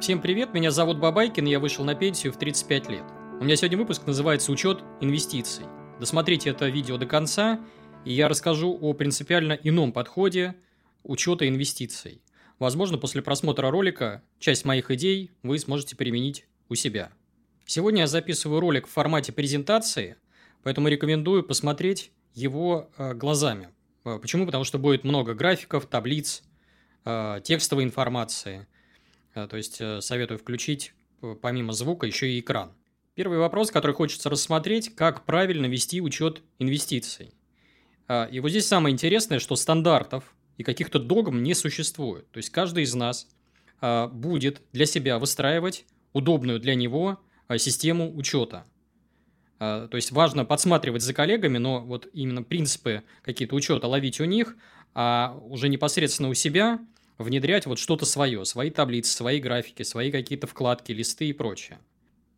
Всем привет, меня зовут Бабайкин, я вышел на пенсию в 35 лет. У меня сегодня выпуск называется «Учет инвестиций». Досмотрите это видео до конца, и я расскажу о принципиально ином подходе учета инвестиций. Возможно, после просмотра ролика часть моих идей вы сможете применить у себя. Сегодня я записываю ролик в формате презентации, поэтому рекомендую посмотреть его э, глазами. Э, почему? Потому что будет много графиков, таблиц, э, текстовой информации. То есть советую включить помимо звука еще и экран. Первый вопрос, который хочется рассмотреть, как правильно вести учет инвестиций. И вот здесь самое интересное, что стандартов и каких-то догм не существует. То есть каждый из нас будет для себя выстраивать удобную для него систему учета. То есть важно подсматривать за коллегами, но вот именно принципы какие-то учета ловить у них, а уже непосредственно у себя внедрять вот что-то свое, свои таблицы, свои графики, свои какие-то вкладки, листы и прочее.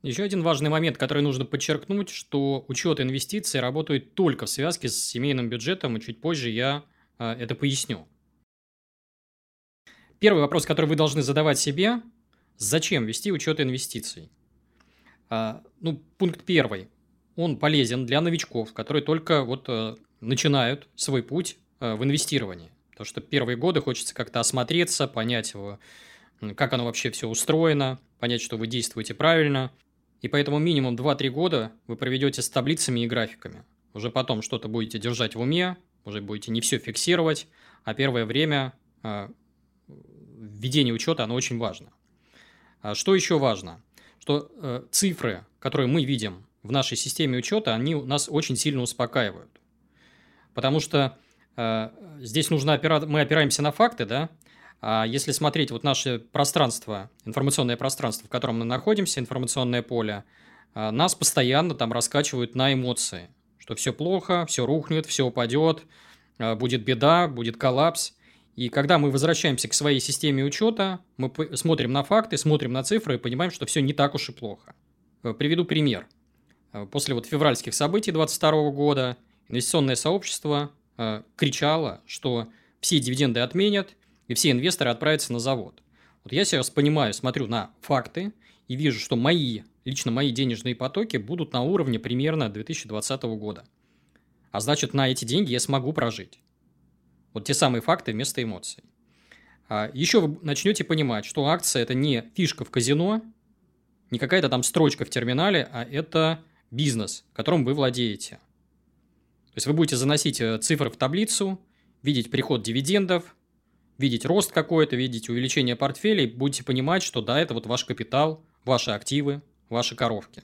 Еще один важный момент, который нужно подчеркнуть, что учет инвестиций работает только в связке с семейным бюджетом, и чуть позже я а, это поясню. Первый вопрос, который вы должны задавать себе, зачем вести учет инвестиций? А, ну, пункт первый он полезен для новичков, которые только вот э, начинают свой путь э, в инвестировании. Потому что первые годы хочется как-то осмотреться, понять его, как оно вообще все устроено, понять, что вы действуете правильно. И поэтому минимум 2-3 года вы проведете с таблицами и графиками. Уже потом что-то будете держать в уме, уже будете не все фиксировать, а первое время э, введение учета, оно очень важно. А что еще важно? Что э, цифры, которые мы видим в нашей системе учета, они нас очень сильно успокаивают. Потому что здесь нужно опира... мы опираемся на факты, да, а если смотреть вот наше пространство, информационное пространство, в котором мы находимся, информационное поле, э, нас постоянно там раскачивают на эмоции, что все плохо, все рухнет, все упадет, э, будет беда, будет коллапс. И когда мы возвращаемся к своей системе учета, мы смотрим на факты, смотрим на цифры и понимаем, что все не так уж и плохо. Э, приведу пример – Э, после вот февральских событий 2022 года инвестиционное сообщество э, кричало, что все дивиденды отменят, и все инвесторы отправятся на завод. Вот я сейчас понимаю, смотрю на факты и вижу, что мои, лично мои денежные потоки будут на уровне примерно 2020 года. А значит, на эти деньги я смогу прожить. Вот те самые факты вместо эмоций. А еще вы начнете понимать, что акция – это не фишка в казино, не какая-то там строчка в терминале, а это бизнес, которым вы владеете. То есть вы будете заносить э, цифры в таблицу, видеть приход дивидендов, видеть рост какой-то, видеть увеличение портфелей, будете понимать, что да, это вот ваш капитал, ваши активы, ваши коровки.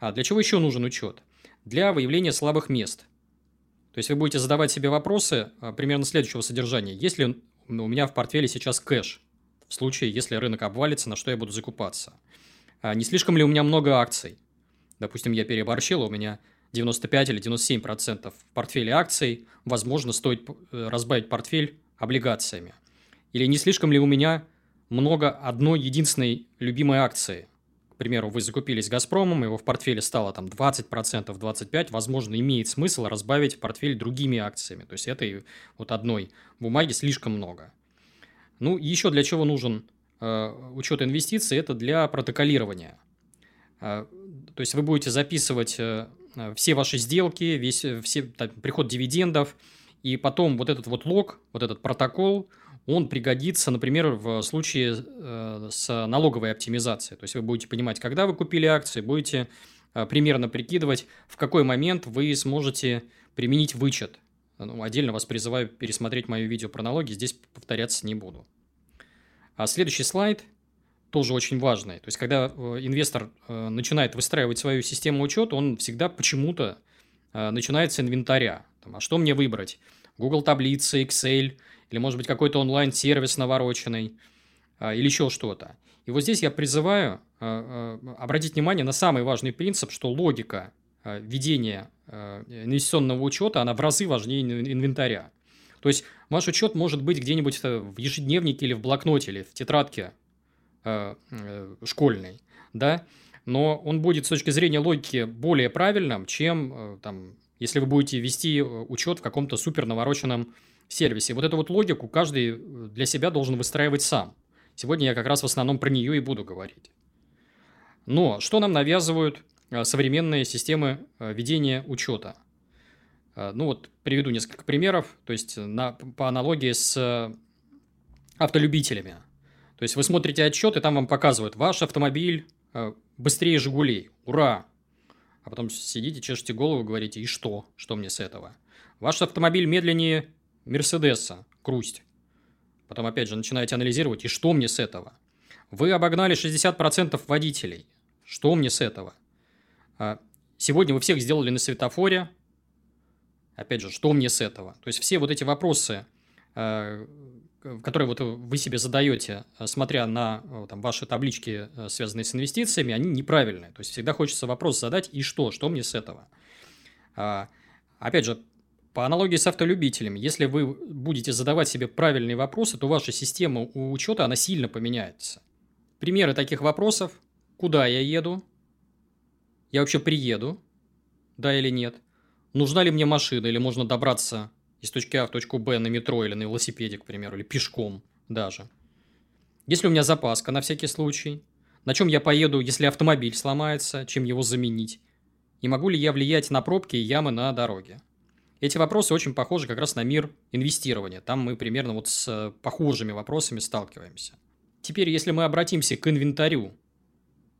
А для чего еще нужен учет? Для выявления слабых мест. То есть вы будете задавать себе вопросы а, примерно следующего содержания. Есть ли у меня в портфеле сейчас кэш? В случае, если рынок обвалится, на что я буду закупаться? А не слишком ли у меня много акций? Допустим, я переборщил, у меня 95 или 97 процентов в портфеле акций, возможно, стоит э, разбавить портфель облигациями. Или не слишком ли у меня много одной единственной любимой акции? К примеру, вы закупились «Газпромом», его в портфеле стало там 20%, 25%, возможно, имеет смысл разбавить портфель другими акциями. То есть, этой вот одной бумаги слишком много. Ну, еще для чего нужен э, учет инвестиций? Это для протоколирования. Э, то есть вы будете записывать э, все ваши сделки, весь э, все, там, приход дивидендов, и потом вот этот вот лог, вот этот протокол, он пригодится, например, в случае э, с налоговой оптимизацией. То есть вы будете понимать, когда вы купили акции, будете э, примерно прикидывать, в какой момент вы сможете применить вычет. Ну, отдельно вас призываю пересмотреть мое видео про налоги, здесь повторяться не буду. А следующий слайд – тоже очень важное. То есть, когда э, инвестор э, начинает выстраивать свою систему учета, он всегда почему-то э, начинает с инвентаря. А что мне выбрать? Google таблицы, Excel, или, может быть, какой-то онлайн-сервис навороченный, или еще что-то. И вот здесь я призываю обратить внимание на самый важный принцип, что логика ведения инвестиционного учета, она в разы важнее инвентаря. То есть, ваш учет может быть где-нибудь в ежедневнике или в блокноте, или в тетрадке школьный, да, но он будет с точки зрения логики более правильным, чем э, там, если вы будете вести учет в каком-то супер навороченном сервисе. Вот эту вот логику каждый для себя должен выстраивать сам. Сегодня я как раз в основном про нее и буду говорить. Но что нам навязывают э, современные системы э, ведения учета? Э, ну вот приведу несколько примеров, то есть на, по аналогии с автолюбителями. То есть вы смотрите отчет, и там вам показывают, ваш автомобиль быстрее «Жигулей». Ура! А потом сидите, чешете голову, говорите, и что? Что мне с этого? Ваш автомобиль медленнее Мерседеса. Крусть. Потом опять же начинаете анализировать, и что мне с этого? Вы обогнали 60% водителей. Что мне с этого? А, сегодня вы всех сделали на светофоре. Опять же, что мне с этого? То есть все вот эти вопросы, а, которые вот вы себе задаете, смотря на там, ваши таблички, связанные с инвестициями, они неправильные. То есть всегда хочется вопрос задать, и что? Что мне с этого? А, опять же, по аналогии с автолюбителями, если вы будете задавать себе правильные вопросы, то ваша система учета, она сильно поменяется. Примеры таких вопросов. Куда я еду? Я вообще приеду? Да или нет? Нужна ли мне машина, или можно добраться из точки А в точку Б на метро или на велосипеде, к примеру, или пешком даже? Есть ли у меня запаска на всякий случай? На чем я поеду, если автомобиль сломается? Чем его заменить? И могу ли я влиять на пробки и ямы на дороге? Эти вопросы очень похожи как раз на мир инвестирования. Там мы примерно вот с э, похожими вопросами сталкиваемся. Теперь, если мы обратимся к инвентарю,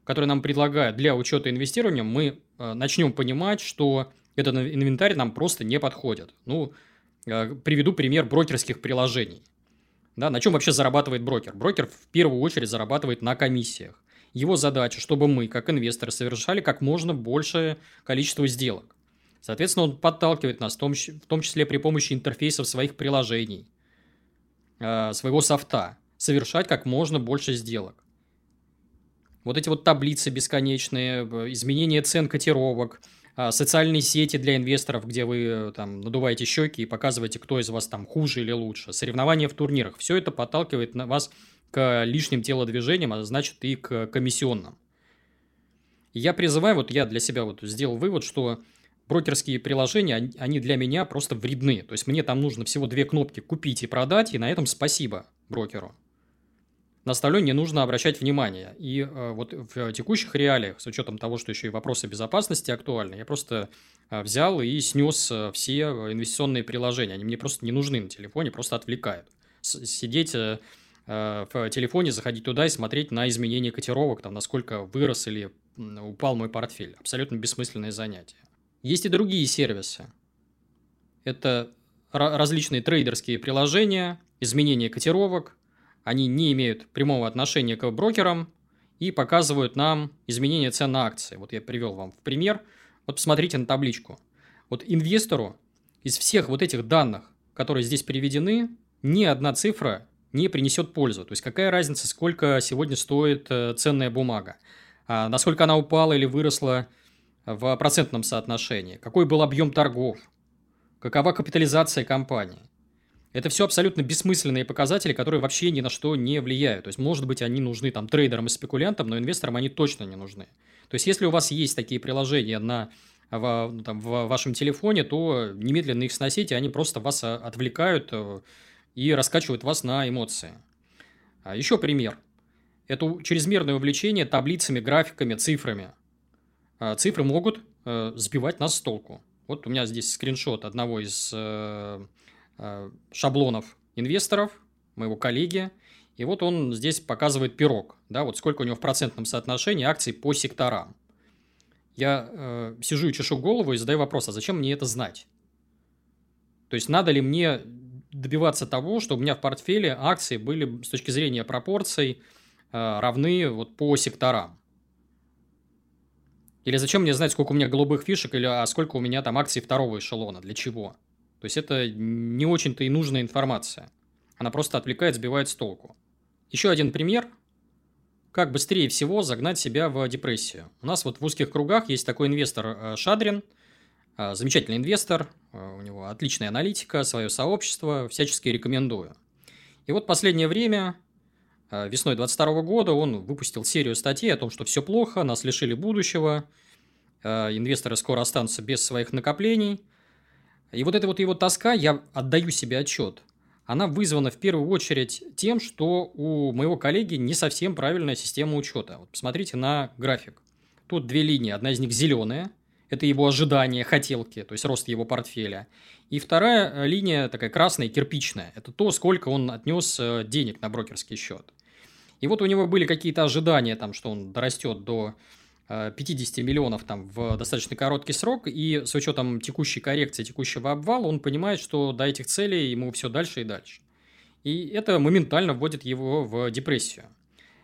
который нам предлагают для учета инвестирования, мы э, начнем понимать, что этот инвентарь нам просто не подходит. Ну, приведу пример брокерских приложений. Да, на чем вообще зарабатывает брокер? Брокер в первую очередь зарабатывает на комиссиях. Его задача, чтобы мы, как инвесторы, совершали как можно большее количество сделок. Соответственно, он подталкивает нас, в том, числе при помощи интерфейсов своих приложений, э, своего софта, совершать как можно больше сделок. Вот эти вот таблицы бесконечные, изменение цен котировок, э, социальные сети для инвесторов, где вы э, там надуваете щеки и показываете, кто из вас там хуже или лучше, соревнования в турнирах, все это подталкивает вас к лишним телодвижениям, а значит и к комиссионным. я призываю, вот я для себя вот сделал вывод, что брокерские приложения, они для меня просто вредны. То есть мне там нужно всего две кнопки «Купить» и «Продать», и на этом спасибо брокеру. На остальное не нужно обращать внимание. И э, вот в текущих реалиях, с учетом того, что еще и вопросы безопасности актуальны, я просто э, взял и снес э, все инвестиционные приложения. Они мне просто не нужны на телефоне, просто отвлекают. Сидеть в телефоне, заходить туда и смотреть на изменения котировок, там, насколько вырос или упал мой портфель. Абсолютно бессмысленное занятие. Есть и другие сервисы. Это различные трейдерские приложения, изменения котировок. Они не имеют прямого отношения к брокерам и показывают нам изменение цен на акции. Вот я привел вам в пример. Вот посмотрите на табличку. Вот инвестору из всех вот этих данных, которые здесь приведены, ни одна цифра не принесет пользу. То есть какая разница, сколько сегодня стоит э, ценная бумага, а насколько она упала или выросла в процентном соотношении, какой был объем торгов, какова капитализация компании. Это все абсолютно бессмысленные показатели, которые вообще ни на что не влияют. То есть, может быть, они нужны там трейдерам и спекулянтам, но инвесторам они точно не нужны. То есть, если у вас есть такие приложения на, в, ну, там, в вашем телефоне, то немедленно их сносите, они просто вас а, отвлекают э, и раскачивают вас на эмоции. А еще пример. Это чрезмерное увлечение таблицами, графиками, цифрами – а, цифры могут э, сбивать нас с толку. Вот у меня здесь скриншот одного из э, э, шаблонов инвесторов, моего коллеги. И вот он здесь показывает пирог, да, вот сколько у него в процентном соотношении акций по секторам. Я э, сижу и чешу голову и задаю вопрос, а зачем мне это знать? То есть, надо ли мне добиваться того, чтобы у меня в портфеле акции были с точки зрения пропорций э, равны вот по секторам? Или зачем мне знать, сколько у меня голубых фишек, или а сколько у меня там акций второго эшелона, для чего? То есть это не очень-то и нужная информация. Она просто отвлекает, сбивает с толку. Еще один пример. Как быстрее всего загнать себя в депрессию. У нас вот в узких кругах есть такой инвестор э, Шадрин, э, замечательный инвестор, э, у него отличная аналитика, свое сообщество, всячески рекомендую. И вот последнее время весной 22 года он выпустил серию статей о том, что все плохо, нас лишили будущего, инвесторы скоро останутся без своих накоплений. И вот эта вот его тоска, я отдаю себе отчет, она вызвана в первую очередь тем, что у моего коллеги не совсем правильная система учета. Вот посмотрите на график. Тут две линии. Одна из них зеленая. Это его ожидания, хотелки, то есть рост его портфеля. И вторая э, линия такая красная, кирпичная. Это то, сколько он отнес э, денег на брокерский счет. И вот у него были какие-то ожидания, там, что он дорастет до 50 э, миллионов там, в достаточно короткий срок, и с учетом текущей коррекции, текущего обвала, он понимает, что до этих целей ему все дальше и дальше. И это моментально вводит его в депрессию.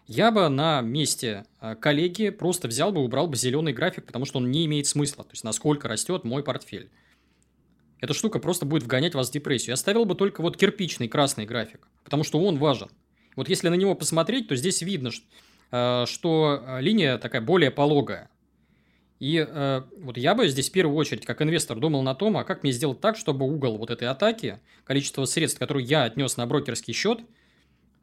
Я бы на месте э, коллеги просто взял бы убрал бы зеленый график, потому что он не имеет смысла, то есть насколько растет мой портфель. Эта штука просто будет вгонять вас в депрессию. Я оставил бы только вот кирпичный красный график, потому что он важен. Вот если на него посмотреть, то здесь видно, что что э, линия такая более пологая. И э, вот я бы здесь в первую очередь, как инвестор, думал на том, а как мне сделать так, чтобы угол вот этой атаки, количество средств, которые я отнес на брокерский счет,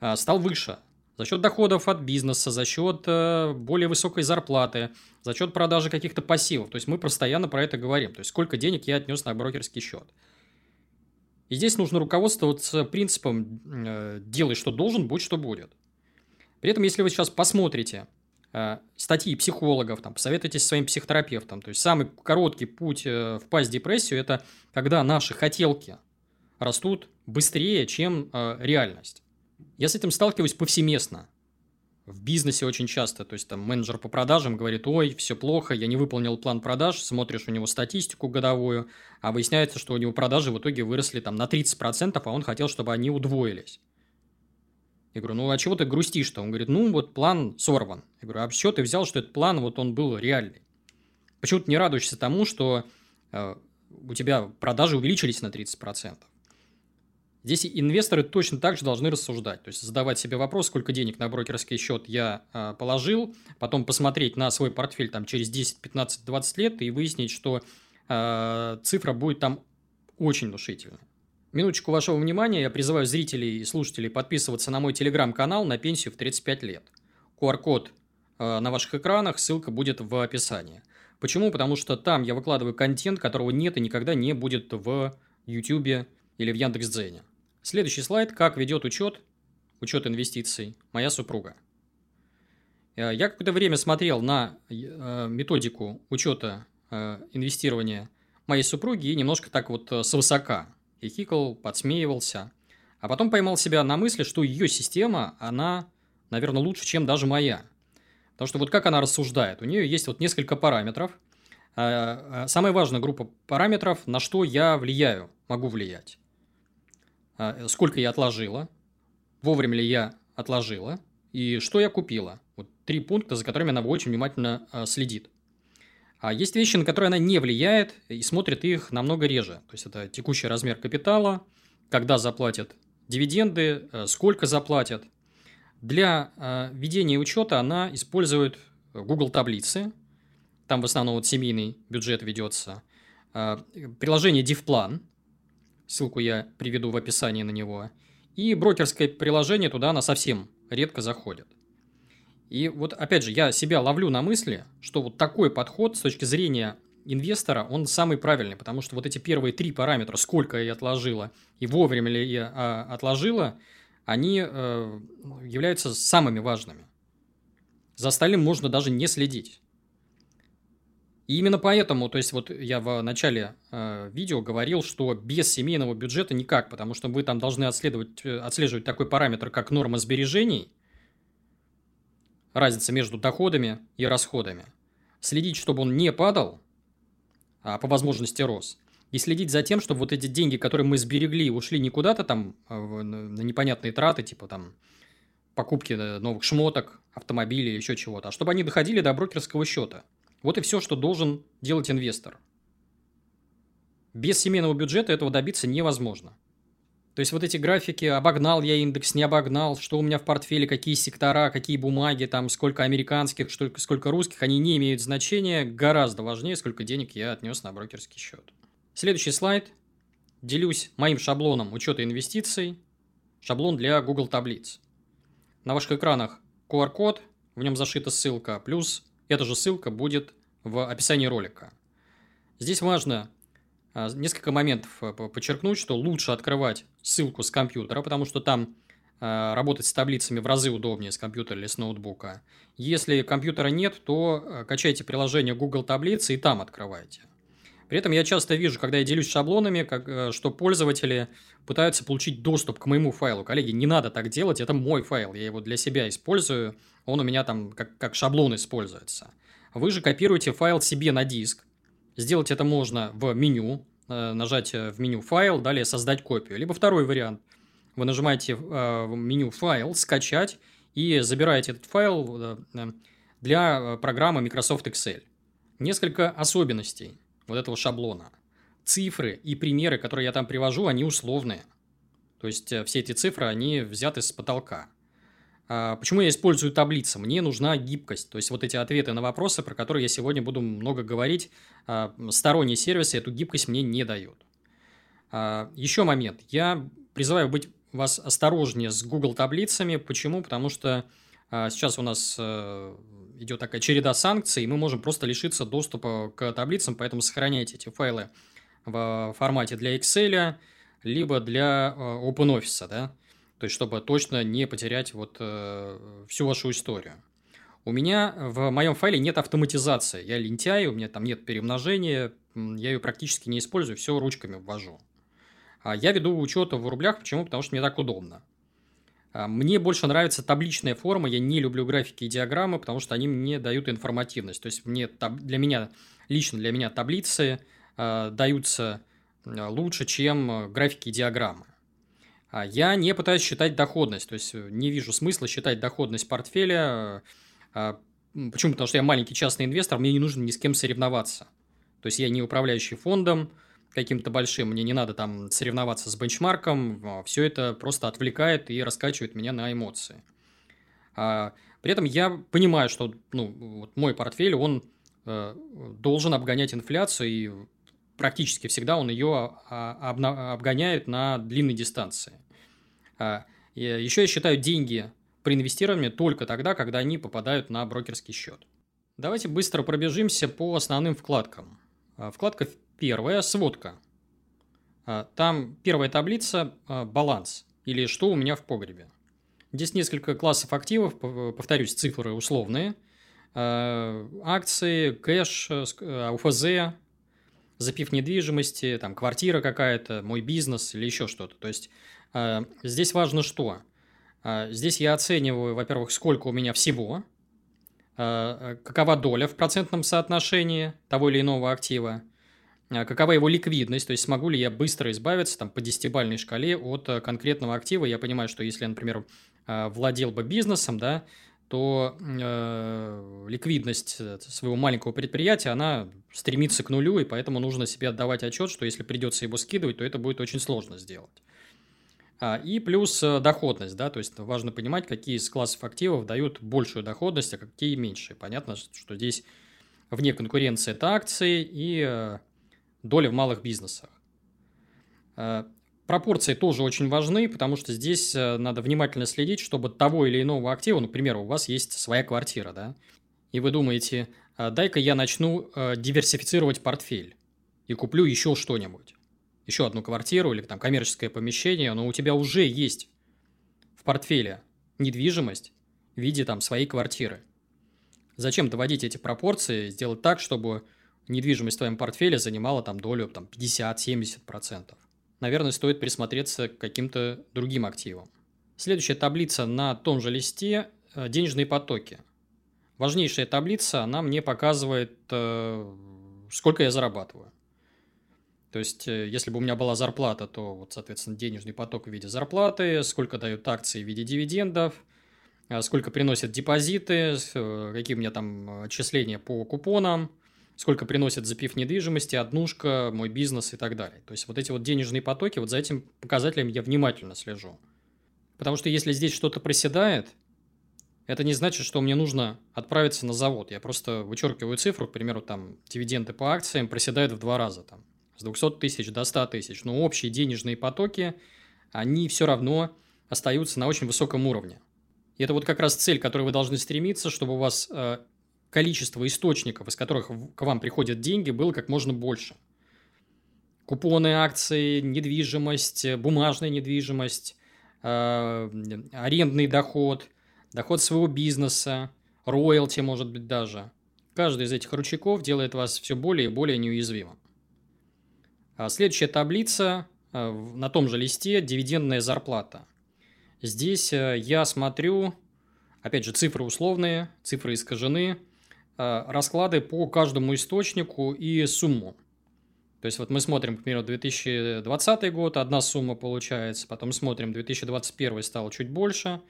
э, стал выше. За счет доходов от бизнеса, за счет э, более высокой зарплаты, за счет продажи каких-то пассивов. То есть мы постоянно про это говорим. То есть сколько денег я отнес на брокерский счет. И здесь нужно руководствоваться принципом э, «делай, что должен, будь, что будет». При этом, если вы сейчас посмотрите э, статьи психологов, там, посоветуйтесь со своим психотерапевтом, то есть самый короткий путь э, впасть в депрессию – это когда наши хотелки растут быстрее, чем э, реальность. Я с этим сталкиваюсь повсеместно. В бизнесе очень часто, то есть там менеджер по продажам говорит, ой, все плохо, я не выполнил план продаж, смотришь у него статистику годовую, а выясняется, что у него продажи в итоге выросли там на 30%, а он хотел, чтобы они удвоились. Я говорю, ну а чего ты грустишь-то? Он говорит, ну вот план сорван. Я говорю, а что ты взял, что этот план вот он был реальный? Почему ты не радуешься тому, что э, у тебя продажи увеличились на 30%? Здесь инвесторы точно так же должны рассуждать, то есть задавать себе вопрос, сколько денег на брокерский счет я э, положил, потом посмотреть на свой портфель там через 10, 15, 20 лет и выяснить, что э, цифра будет там очень внушительная. Минуточку вашего внимания, я призываю зрителей и слушателей подписываться на мой телеграм-канал на пенсию в 35 лет. QR-код э, на ваших экранах, ссылка будет в описании. Почему? Потому что там я выкладываю контент, которого нет и никогда не будет в YouTube или в Яндекс.Дзене. Следующий слайд. Как ведет учет, учет инвестиций моя супруга. Э, я какое-то время смотрел на э, методику учета инвестирования моей супруги и немножко так вот свысока хихикал, подсмеивался. А потом поймал себя на мысли, что ее система, она, наверное, лучше, чем даже моя. Потому что вот как она рассуждает. У нее есть вот несколько параметров. А, а, самая важная группа параметров, на что я влияю, могу влиять. А, сколько я отложила, вовремя ли я отложила и что я купила. Вот три пункта, за которыми она очень внимательно следит. А есть вещи, на которые она не влияет и смотрит их намного реже. То есть это текущий размер капитала, когда заплатят дивиденды, э, сколько заплатят. Для э, ведения учета она использует Google таблицы. Там в основном вот семейный бюджет ведется. Э, приложение DivPlan. Ссылку я приведу в описании на него. И брокерское приложение туда она совсем редко заходит. И вот, опять же, я себя ловлю на мысли, что вот такой подход с точки зрения инвестора, он самый правильный, потому что вот эти первые три параметра, сколько я отложила и вовремя ли я а, отложила, они э, являются самыми важными. За остальным можно даже не следить. И именно поэтому, то есть вот я в начале э, видео говорил, что без семейного бюджета никак, потому что вы там должны э, отслеживать такой параметр, как норма сбережений – разница между доходами и расходами. Следить, чтобы он не падал, а по возможности рос. И следить за тем, чтобы вот эти деньги, которые мы сберегли, ушли не куда-то там а на непонятные траты, типа там покупки э, новых шмоток, автомобилей еще чего-то, а чтобы они доходили до брокерского счета. Вот и все, что должен делать инвестор. Без семейного бюджета этого добиться невозможно. То есть вот эти графики, обогнал я индекс, не обогнал, что у меня в портфеле, какие сектора, какие бумаги, там сколько американских, сколько, сколько русских, они не имеют значения, гораздо важнее, сколько денег я отнес на брокерский счет. Следующий слайд. Делюсь моим шаблоном учета инвестиций. Шаблон для Google таблиц. На ваших экранах QR-код, в нем зашита ссылка, плюс эта же ссылка будет в описании ролика. Здесь важно несколько моментов э, подчеркнуть, что лучше открывать ссылку с компьютера, потому что там а, работать с таблицами в разы удобнее с компьютера или с ноутбука. Если компьютера нет, то э, качайте приложение Google Таблицы и там открывайте. При этом я часто вижу, когда я делюсь шаблонами, как, э, что пользователи пытаются получить доступ к моему файлу. Коллеги, не надо так делать, это мой файл, я его для себя использую, он у меня там как, как шаблон используется. Вы же копируете файл себе на диск. Сделать это можно в меню, э, нажать в меню «Файл», далее «Создать копию». Либо второй вариант. Вы нажимаете э, в меню «Файл», «Скачать» и забираете этот файл для программы Microsoft Excel. Несколько особенностей вот этого шаблона. Цифры и примеры, которые я там привожу, они условные. То есть, э, все эти цифры, они взяты с потолка. А почему я использую таблицы? Мне нужна гибкость. То есть, вот эти ответы на вопросы, про которые я сегодня буду много говорить, а, сторонние сервисы эту гибкость мне не дают. А, еще момент. Я призываю быть вас осторожнее с Google таблицами. Почему? Потому что сейчас у нас э, идет такая череда санкций, и мы можем просто лишиться доступа к таблицам, поэтому сохраняйте эти файлы в формате для Excel, либо для э, OpenOffice, да, то есть, чтобы точно не потерять вот э, всю вашу историю. У меня в моем файле нет автоматизации, я лентяй, у меня там нет перемножения, я ее практически не использую, все ручками ввожу. А я веду учет в рублях, почему? Потому что мне так удобно. А, мне больше нравится табличная форма, я не люблю графики и диаграммы, потому что они мне дают информативность. То есть, мне, для меня, лично для меня таблицы э, даются лучше, чем графики и диаграммы. А я не пытаюсь считать доходность, то есть не вижу смысла считать доходность портфеля. Почему? Потому что я маленький частный инвестор, мне не нужно ни с кем соревноваться. То есть я не управляющий фондом, каким-то большим, мне не надо там соревноваться с бенчмарком, а, все это просто отвлекает и раскачивает меня на эмоции. А, при этом я понимаю, что ну, вот мой портфель, он э, должен обгонять инфляцию, и практически всегда он ее а, обгоняет на длинной дистанции. А, еще я считаю деньги при инвестировании только тогда, когда они попадают на брокерский счет. Давайте быстро пробежимся по основным вкладкам. А, вкладка Первая – сводка. А, там первая таблица баланс, или что у меня в погребе. Здесь несколько классов активов, повторюсь, цифры условные. Акции, кэш, УФЗ, запив недвижимости, там квартира какая-то, мой бизнес или еще что-то. То есть, здесь важно что? Здесь я оцениваю, во-первых, сколько у меня всего, какова доля в процентном соотношении того или иного актива – а какова его ликвидность, то есть смогу ли я быстро избавиться там, по десятибальной шкале от э, конкретного актива. Я понимаю, что если я, например, владел бы бизнесом, да, то э, ликвидность э, своего маленького предприятия, она стремится к нулю, и поэтому нужно себе отдавать отчет, что если придется его скидывать, то это будет очень сложно сделать. А, и плюс доходность, да, то есть важно понимать, какие из классов активов дают большую доходность, а какие меньшие. Понятно, что здесь вне конкуренции это акции и доля в малых бизнесах. Э, пропорции тоже очень важны, потому что здесь э, надо внимательно следить, чтобы того или иного актива, например, у вас есть своя квартира, да, и вы думаете, «А дай-ка я начну э, диверсифицировать портфель и куплю еще что-нибудь, еще одну квартиру или там коммерческое помещение, но у тебя уже есть в портфеле недвижимость в виде там своей квартиры. Зачем доводить эти пропорции, сделать так, чтобы недвижимость в твоем портфеле занимала там долю там, 50-70%. Наверное, стоит присмотреться к каким-то другим активам. Следующая таблица на том же листе э, – денежные потоки. Важнейшая таблица, она мне показывает, э, сколько я зарабатываю. То есть, э, если бы у меня была зарплата, то, вот, соответственно, денежный поток в виде зарплаты, сколько дают акции в виде дивидендов, сколько приносят депозиты, какие у меня там отчисления по купонам – сколько приносит запив недвижимости, однушка, мой бизнес и так далее. То есть вот эти вот денежные потоки, вот за этим показателем я внимательно слежу. Потому что если здесь что-то проседает, это не значит, что мне нужно отправиться на завод. Я просто вычеркиваю цифру, к примеру, там дивиденды по акциям проседают в два раза, там, с 200 тысяч до 100 тысяч. Но общие денежные потоки, они все равно остаются на очень высоком уровне. И это вот как раз цель, к которой вы должны стремиться, чтобы у вас э, количество источников, из которых к вам приходят деньги, было как можно больше. купоны, акции, недвижимость, бумажная недвижимость, э, арендный доход, доход своего бизнеса, роялти, может быть, даже. Каждый из этих ручейков делает вас все более и более неуязвимым. А следующая таблица э, на том же листе – дивидендная зарплата. Здесь э, я смотрю, опять же, цифры условные, цифры искажены, э, расклады по каждому источнику и сумму. То есть вот мы смотрим, к примеру, 2020 год, одна сумма получается, потом смотрим, 2021 стало чуть больше,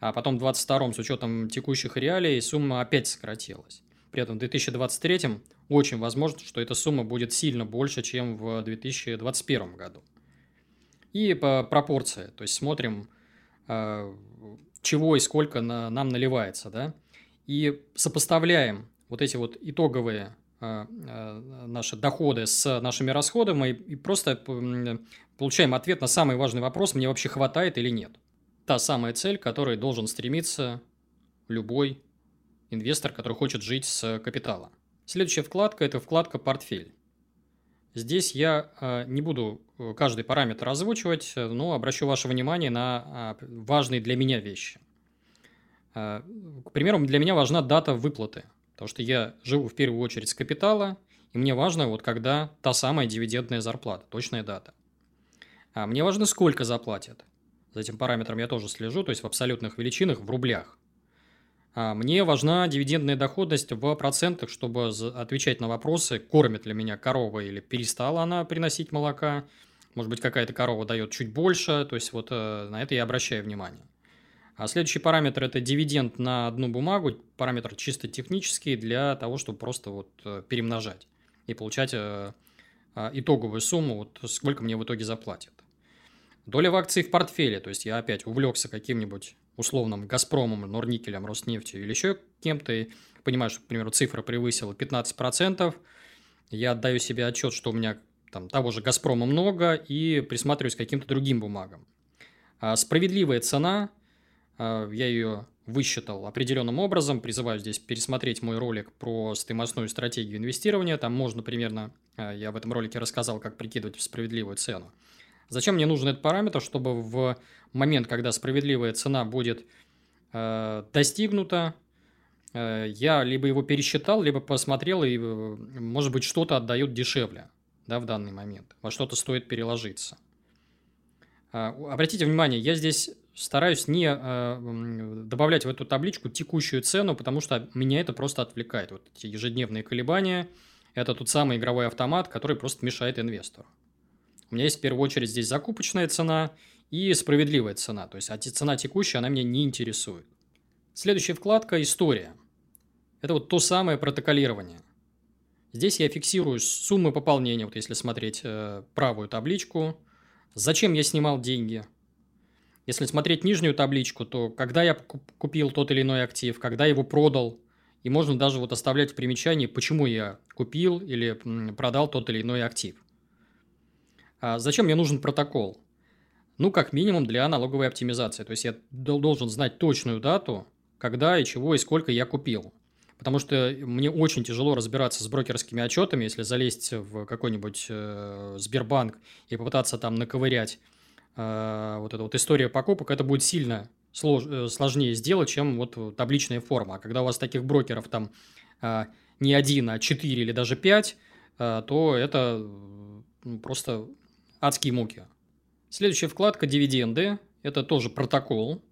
а потом в 2022 с учетом текущих реалий сумма опять сократилась. При этом в 2023 очень возможно, что эта сумма будет сильно больше, чем в 2021 году. И по пропорции, то есть смотрим, а, чего и сколько на, нам наливается, да, и сопоставляем вот эти вот итоговые а, а, наши доходы с нашими расходами и просто получаем ответ на самый важный вопрос, мне вообще хватает или нет. Та самая цель, к которой должен стремиться любой инвестор, который хочет жить с капитала. Следующая вкладка – это вкладка «Портфель». Здесь я э, не буду э, каждый параметр озвучивать, но обращу ваше внимание на э, важные для меня вещи. К примеру, для меня важна дата выплаты, потому что я живу в первую очередь с капитала, и мне важно, вот когда та самая дивидендная зарплата, точная дата. А мне важно, сколько заплатят. За этим параметром я тоже слежу, то есть в абсолютных величинах, в рублях. А мне важна дивидендная доходность в процентах, чтобы отвечать на вопросы, кормит ли меня корова или перестала она приносить молока. Может быть, какая-то корова дает чуть больше, то есть вот э, на это я обращаю внимание. А следующий параметр – это дивиденд на одну бумагу, параметр чисто технический для того, чтобы просто вот э, перемножать и получать э, итоговую сумму, вот сколько мне в итоге заплатят. Доля в акции в портфеле, то есть я опять увлекся каким-нибудь условным «Газпромом», «Норникелем», «Роснефтью» или еще кем-то, и понимаю, что, к примеру, цифра превысила 15%, я отдаю себе отчет, что у меня там того же «Газпрома» много, и присматриваюсь к каким-то другим бумагам. А справедливая цена, а, я ее высчитал определенным образом, призываю здесь пересмотреть мой ролик про стоимостную стратегию инвестирования, там можно примерно, а, я в этом ролике рассказал, как прикидывать справедливую цену. Зачем мне нужен этот параметр? Чтобы в момент, когда справедливая цена будет э, достигнута, э, я либо его пересчитал, либо посмотрел, и, э, может быть, что-то отдает дешевле да, в данный момент, во что-то стоит переложиться. Э, обратите внимание, я здесь стараюсь не э, добавлять в эту табличку текущую цену, потому что меня это просто отвлекает. Вот эти ежедневные колебания – это тот самый игровой автомат, который просто мешает инвестору. У меня есть в первую очередь здесь закупочная цена и справедливая цена. То есть а цена текущая, она меня не интересует. Следующая вкладка – история. Это вот то самое протоколирование. Здесь я фиксирую суммы пополнения, вот если смотреть э, правую табличку. Зачем я снимал деньги? Если смотреть нижнюю табличку, то когда я купил тот или иной актив, когда его продал, и можно даже вот оставлять в примечании, почему я купил или продал тот или иной актив. А зачем мне нужен протокол? Ну, как минимум для налоговой оптимизации. То есть я должен знать точную дату, когда и чего и сколько я купил. Потому что мне очень тяжело разбираться с брокерскими отчетами, если залезть в какой-нибудь э, Сбербанк и попытаться там наковырять э, вот эту вот историю покупок, это будет сильно слож, э, сложнее сделать, чем вот табличная форма. А когда у вас таких брокеров там э, не один, а четыре или даже пять, э, то это просто адские муки. Следующая вкладка «Дивиденды». Это тоже протокол.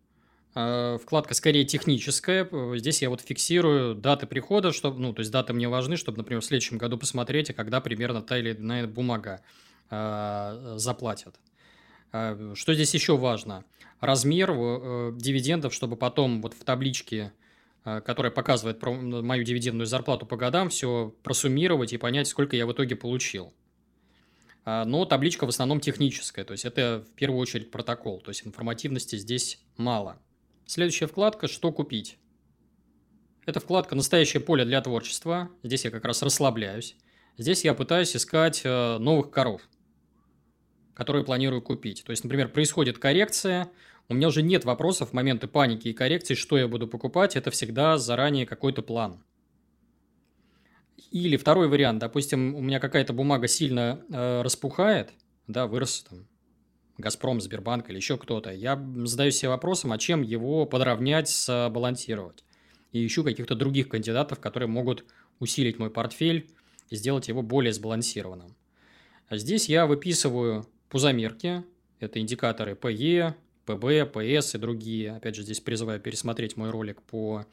А, вкладка скорее техническая. Здесь я вот фиксирую даты прихода, чтобы, ну, то есть даты мне важны, чтобы, например, в следующем году посмотреть, а когда примерно та или иная бумага э, заплатят. Что здесь еще важно? Размер э, дивидендов, чтобы потом вот в табличке, которая показывает мою дивидендную зарплату по годам, все просуммировать и понять, сколько я в итоге получил. А, но табличка в основном техническая, то есть это в первую очередь протокол, то есть информативности здесь мало. Следующая вкладка «Что купить?». Это вкладка «Настоящее поле для творчества». Здесь я как раз расслабляюсь. Здесь я пытаюсь искать э, новых коров, которые планирую купить. То есть, например, происходит коррекция, у меня уже нет вопросов в моменты паники и коррекции, что я буду покупать, это всегда заранее какой-то план. Или второй вариант, допустим, у меня какая-то бумага сильно э, распухает, да, вырос там Газпром, Сбербанк или еще кто-то. Я задаю себе вопросом, а чем его подровнять, сбалансировать. И ищу каких-то других кандидатов, которые могут усилить мой портфель и сделать его более сбалансированным. А здесь я выписываю пузомерки, это индикаторы PE, PB, PS и другие. Опять же, здесь призываю пересмотреть мой ролик по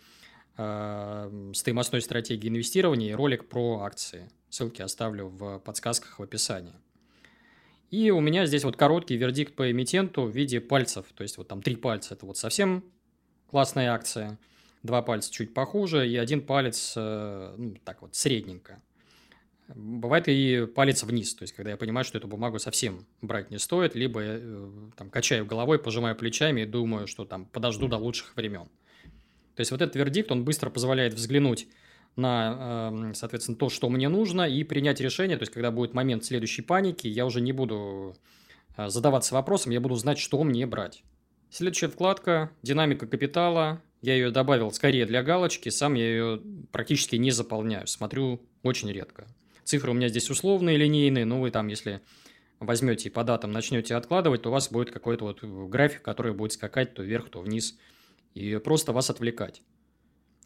стоимостной стратегии инвестирования и ролик про акции. Ссылки оставлю в подсказках в описании. И у меня здесь вот короткий вердикт по эмитенту в виде пальцев. То есть вот там три пальца – это вот совсем классная акция, два пальца чуть похуже и один палец, э, ну, так вот, средненько. Бывает и палец вниз, то есть когда я понимаю, что эту бумагу совсем брать не стоит, либо я э, там качаю головой, пожимаю плечами и думаю, что там подожду до лучших времен. То есть вот этот вердикт, он быстро позволяет взглянуть на, эм, соответственно, то, что мне нужно, и принять решение. То есть, когда будет момент следующей паники, я уже не буду э, задаваться вопросом, я буду знать, что мне брать. Следующая вкладка – динамика капитала. Я ее добавил скорее для галочки, сам я ее практически не заполняю, смотрю очень редко. Цифры у меня здесь условные, линейные, но вы там, если возьмете по датам начнете откладывать, то у вас будет какой-то вот график, который будет скакать то вверх, то вниз, и просто вас отвлекать.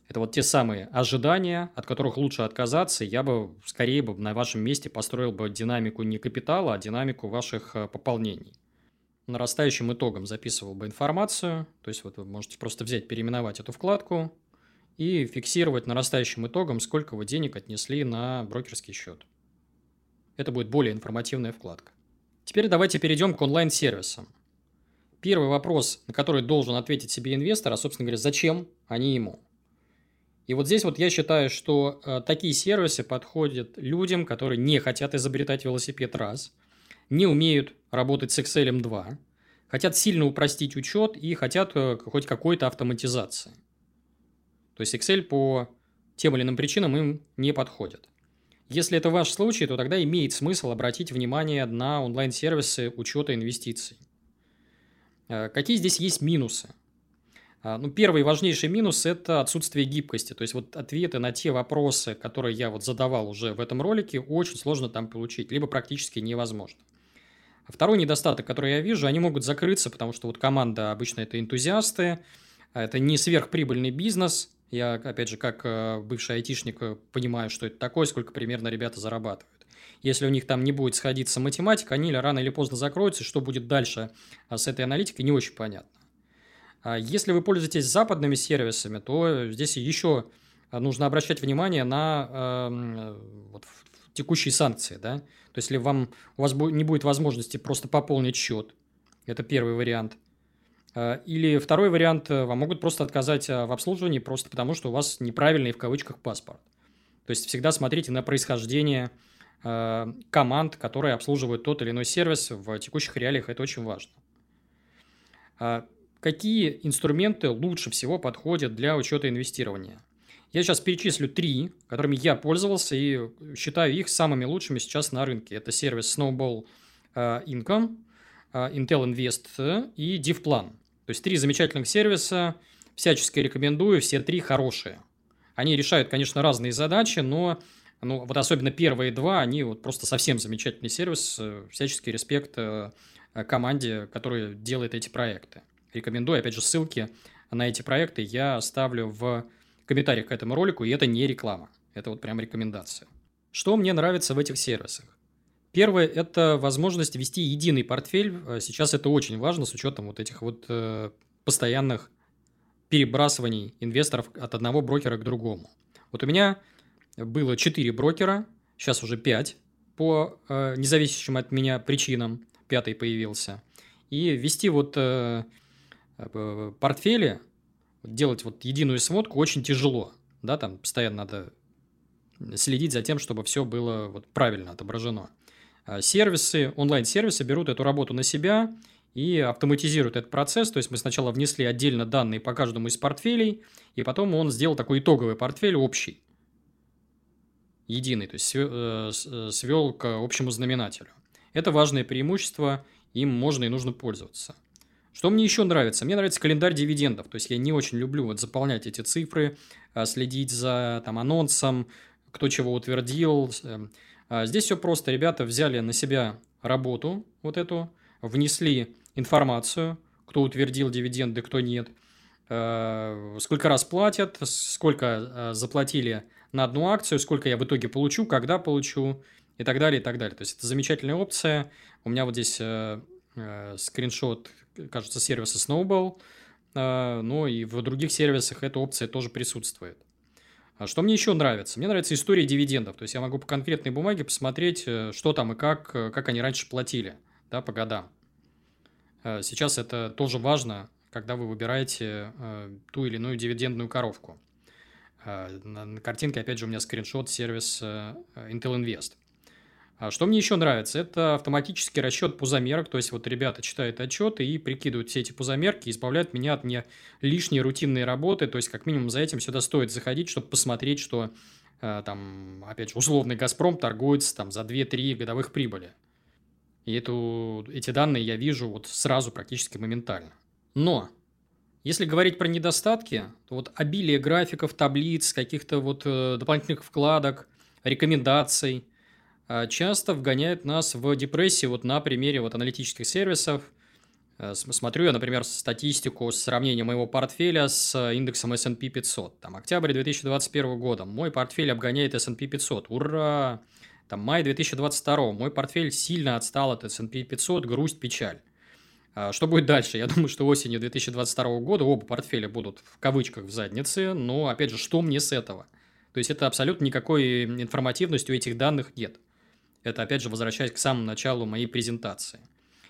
Это вот те самые ожидания, от которых лучше отказаться. Я бы скорее бы на вашем месте построил бы динамику не капитала, а динамику ваших э, пополнений. Нарастающим итогом записывал бы информацию. То есть вот вы можете просто взять, переименовать эту вкладку и фиксировать нарастающим итогом, сколько вы денег отнесли на брокерский счет. Это будет более информативная вкладка. Теперь давайте перейдем к онлайн-сервисам. Первый вопрос, на который должен ответить себе инвестор, а, собственно говоря, зачем они ему? И вот здесь вот я считаю, что э, такие сервисы подходят людям, которые не хотят изобретать велосипед раз, не умеют работать с Excel 2, хотят сильно упростить учет и хотят э, хоть какой-то автоматизации. То есть Excel по тем или иным причинам им не подходит. Если это ваш случай, то тогда имеет смысл обратить внимание на онлайн-сервисы учета инвестиций. Э, какие здесь есть минусы? А, ну, первый важнейший минус – это отсутствие гибкости. То есть, вот ответы на те вопросы, которые я вот задавал уже в этом ролике, очень сложно там получить, либо практически невозможно. А второй недостаток, который я вижу, они могут закрыться, потому что вот команда обычно это энтузиасты, а это не сверхприбыльный бизнес. Я, опять же, как э, бывший айтишник э, понимаю, что это такое, сколько примерно ребята зарабатывают. Если у них там не будет сходиться математика, они рано или поздно закроются, что будет дальше с этой аналитикой, не очень понятно. А если вы пользуетесь западными сервисами, то здесь еще нужно обращать внимание на э, вот, текущие санкции. Да? То есть, если вам, у вас не будет возможности просто пополнить счет, это первый вариант. А, или второй вариант, э, вам могут просто отказать а, в обслуживании, просто потому что у вас неправильный в кавычках паспорт. То есть, всегда смотрите на происхождение э, команд, которые обслуживают тот или иной сервис в текущих реалиях, это очень важно какие инструменты лучше всего подходят для учета инвестирования. Я сейчас перечислю три, которыми я пользовался и считаю их самыми лучшими сейчас на рынке. Это сервис Snowball э, Income, э, Intel Invest и DivPlan. То есть три замечательных сервиса, всячески рекомендую, все три хорошие. Они решают, конечно, разные задачи, но ну, вот особенно первые два, они вот просто совсем замечательный сервис, э, всяческий респект команде, которая делает эти проекты рекомендую. Опять же, ссылки на эти проекты я оставлю в комментариях к этому ролику, и это не реклама. Это вот прям рекомендация. Что мне нравится в этих сервисах? Первое – это возможность вести единый портфель. Сейчас это очень важно с учетом вот этих вот э, постоянных перебрасываний инвесторов от одного брокера к другому. Вот у меня было 4 брокера, сейчас уже 5 по э, независящим от меня причинам. Пятый появился. И вести вот э, Э, портфеле делать вот единую сводку очень тяжело. Да, там постоянно надо следить за тем, чтобы все было вот правильно отображено. А сервисы, онлайн-сервисы берут эту работу на себя и автоматизируют этот процесс. То есть мы сначала внесли отдельно данные по каждому из портфелей, и потом он сделал такой итоговый портфель общий, единый, то есть свел э, к общему знаменателю. Это важное преимущество, им можно и нужно пользоваться. Что мне еще нравится? Мне нравится календарь дивидендов. То есть я не очень люблю вот заполнять эти цифры, а, следить за там, анонсом. кто чего утвердил. А здесь все просто. Ребята взяли на себя работу вот эту, внесли информацию, кто утвердил дивиденды, кто нет, э, сколько раз платят, сколько э, заплатили на одну акцию, сколько я в итоге получу, когда получу и так далее, и так далее. То есть, это замечательная опция. У меня вот здесь э, скриншот, кажется, сервиса Snowball, но и в других сервисах эта опция тоже присутствует. А что мне еще нравится? Мне нравится история дивидендов. То есть я могу по конкретной бумаге посмотреть, что там и как, как они раньше платили да, по годам. Э, сейчас это тоже важно, когда вы выбираете э, ту или иную дивидендную коровку. Э, на картинке, опять же, у меня скриншот сервис Intel Invest. А что мне еще нравится, это автоматический расчет пузомерок. То есть, вот ребята читают отчеты и прикидывают все эти пузомерки, избавляют меня от не лишней рутинной работы. То есть, как минимум, за этим сюда стоит заходить, чтобы посмотреть, что там, опять же, условный «Газпром» торгуется там за 2-3 годовых прибыли. И эту, эти данные я вижу вот сразу практически моментально. Но если говорить про недостатки, то вот обилие графиков, таблиц, каких-то вот э, дополнительных вкладок, рекомендаций э, часто вгоняет нас в депрессию вот на примере вот аналитических сервисов. Э, смотрю я, например, статистику с сравнением моего портфеля с индексом S&P 500. Там октябрь 2021 года. Мой портфель обгоняет S&P 500. Ура! Там май 2022, мой портфель сильно отстал от S&P 500, грусть, печаль. А что будет дальше? Я думаю, что осенью 2022 года оба портфеля будут в кавычках в заднице, но, опять же, что мне с этого? То есть, это абсолютно никакой информативности у этих данных нет. Это, опять же, возвращаясь к самому началу моей презентации.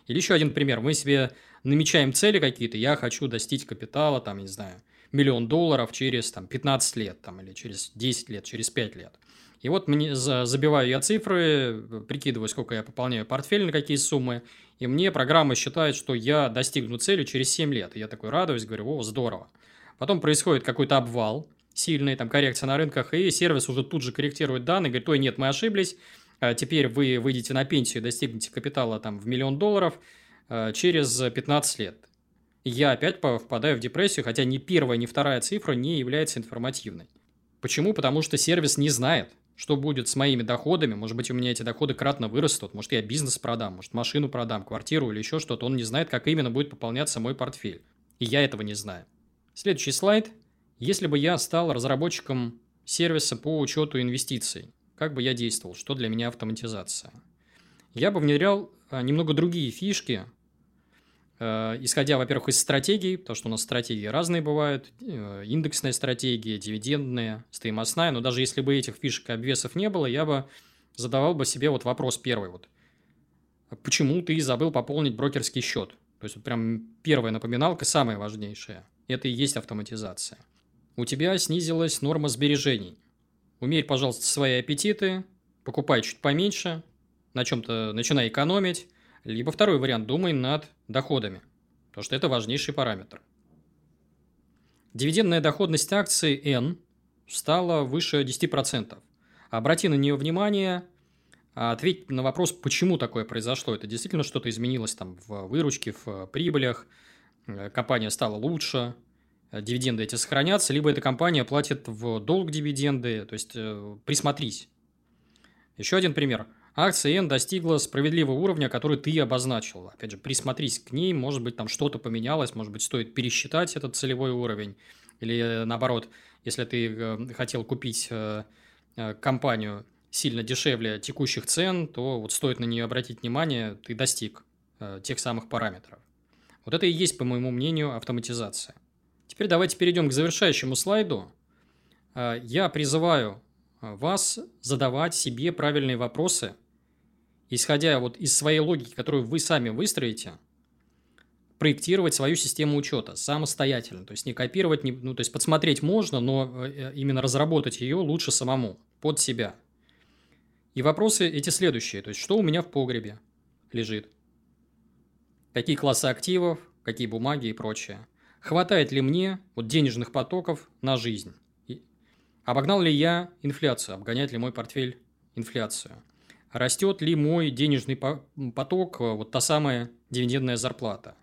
Или еще один пример. Мы себе намечаем цели какие-то. Я хочу достичь капитала, там, не знаю, миллион долларов через там, 15 лет, там, или через 10 лет, через 5 лет. И вот мне забиваю я цифры, прикидываю, сколько я пополняю портфель, на какие суммы, и мне программа считает, что я достигну цели через 7 лет. И я такой радуюсь, говорю, о, здорово. Потом происходит какой-то обвал, сильный, там, коррекция на рынках, и сервис уже тут же корректирует данные, говорит, ой, нет, мы ошиблись, а теперь вы выйдете на пенсию, достигнете капитала там в миллион долларов а, через 15 лет. Я опять впадаю в депрессию, хотя ни первая, ни вторая цифра не является информативной. Почему? Потому что сервис не знает, что будет с моими доходами, может быть, у меня эти доходы кратно вырастут, может, я бизнес продам, может, машину продам, квартиру или еще что-то, он не знает, как именно будет пополняться мой портфель. И я этого не знаю. Следующий слайд. Если бы я стал разработчиком сервиса по учету инвестиций, как бы я действовал, что для меня автоматизация? Я бы внедрял а, немного другие фишки, исходя, во-первых, из стратегий, потому что у нас стратегии разные бывают, э, индексная стратегия, дивидендная, стоимостная, но даже если бы этих фишек и обвесов не было, я бы задавал бы себе вот вопрос первый вот. Почему ты забыл пополнить брокерский счет? То есть, вот прям первая напоминалка, самая важнейшая. Это и есть автоматизация. У тебя снизилась норма сбережений. Умерь, пожалуйста, свои аппетиты, покупай чуть поменьше, на чем-то начинай экономить, либо второй вариант – думай над доходами, потому что это важнейший параметр. Дивидендная доходность акции N стала выше 10%. Обрати на нее внимание, а ответь на вопрос, почему такое произошло. Это действительно что-то изменилось там в выручке, в прибылях, э, компания стала лучше, дивиденды эти сохранятся, либо эта компания платит в долг дивиденды, то есть э, присмотрись. Еще один пример – Акция N достигла справедливого уровня, который ты обозначил. Опять же, присмотрись к ней, может быть, там что-то поменялось, может быть, стоит пересчитать этот целевой уровень. Или э, наоборот, если ты э, хотел купить э, компанию сильно дешевле текущих цен, то вот стоит на нее обратить внимание, ты достиг тех самых параметров. Вот это и есть, по моему мнению, автоматизация. Теперь давайте перейдем к завершающему слайду. Я призываю вас задавать себе правильные вопросы – исходя вот из своей логики, которую вы сами выстроите, проектировать свою систему учета самостоятельно. То есть не копировать, не, ну, то есть подсмотреть можно, но э, именно разработать ее лучше самому, под себя. И вопросы эти следующие. То есть, что у меня в погребе лежит? Какие классы активов, какие бумаги и прочее? Хватает ли мне вот денежных потоков на жизнь? И обогнал ли я инфляцию? Обгоняет ли мой портфель инфляцию? Растет ли мой денежный поток, э, вот та самая дивидендная зарплата.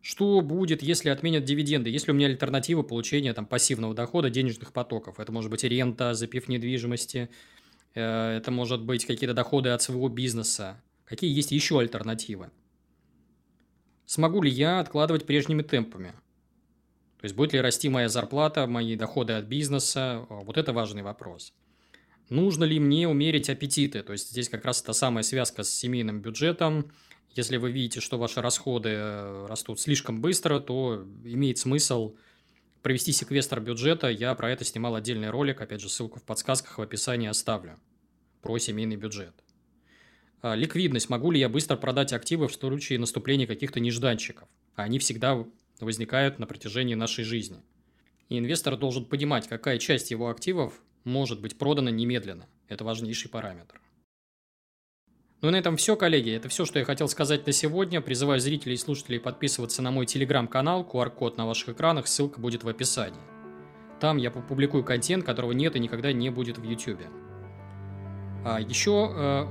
Что будет, если отменят дивиденды? Есть ли у меня альтернатива получения там, пассивного дохода, денежных потоков? Это может быть рента, запив недвижимости, э, это может быть какие-то доходы от своего бизнеса. Какие есть еще альтернативы? Смогу ли я откладывать прежними темпами? То есть, будет ли расти моя зарплата, мои доходы от бизнеса? Вот это важный вопрос. Нужно ли мне умерить аппетиты? То есть, здесь как раз та самая связка с семейным бюджетом – если вы видите, что ваши расходы э, растут слишком быстро, то имеет смысл провести секвестр бюджета. Я про это снимал отдельный ролик, опять же, ссылку в подсказках в описании оставлю, про семейный бюджет. А, ликвидность. Могу ли я быстро продать активы в случае наступления каких-то нежданчиков? Они всегда возникают на протяжении нашей жизни. И инвестор должен понимать, какая часть его активов может быть продана немедленно. Это важнейший параметр. Ну и на этом все, коллеги. Это все, что я хотел сказать на сегодня. Призываю зрителей и слушателей подписываться на мой телеграм-канал. QR-код на ваших экранах, ссылка будет в описании. Там я публикую контент, которого нет и никогда не будет в YouTube. А еще, э,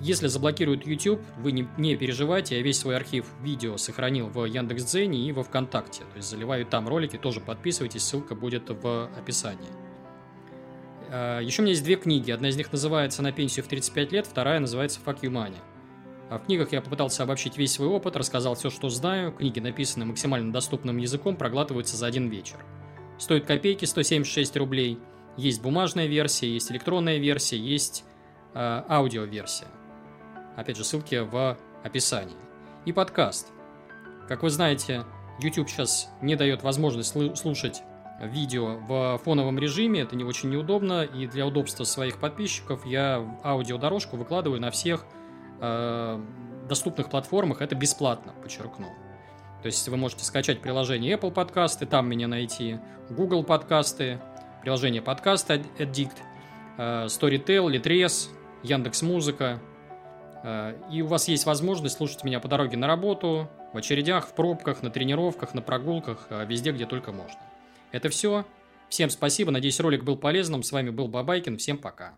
если заблокируют YouTube, вы не, не переживайте, я весь свой архив видео сохранил в Яндекс.Дзене и во Вконтакте. То есть заливаю там ролики, тоже подписывайтесь, ссылка будет в описании. А, Еще у меня есть две книги. Одна из них называется «На пенсию в 35 лет», вторая называется «Fuck you money». А в книгах я попытался обобщить весь свой опыт, рассказал все, что знаю. Книги написаны максимально доступным языком, проглатываются за один вечер. Стоит копейки, 176 рублей. Есть бумажная версия, есть электронная версия, есть э, аудиоверсия. Опять же, ссылки в описании. И подкаст. Как вы знаете, YouTube сейчас не дает возможность слушать видео в фоновом режиме, это не очень неудобно, и для удобства своих подписчиков я аудиодорожку выкладываю на всех э, доступных платформах, это бесплатно, подчеркну. То есть вы можете скачать приложение Apple подкасты, там меня найти, Google подкасты, приложение подкаст Addict, э, Storytel, Litres, Яндекс Музыка. Э, и у вас есть возможность слушать меня по дороге на работу, в очередях, в пробках, на тренировках, на прогулках, э, везде, где только можно. Это все. Всем спасибо, надеюсь, ролик был полезным. С вами был Бабайкин, всем пока.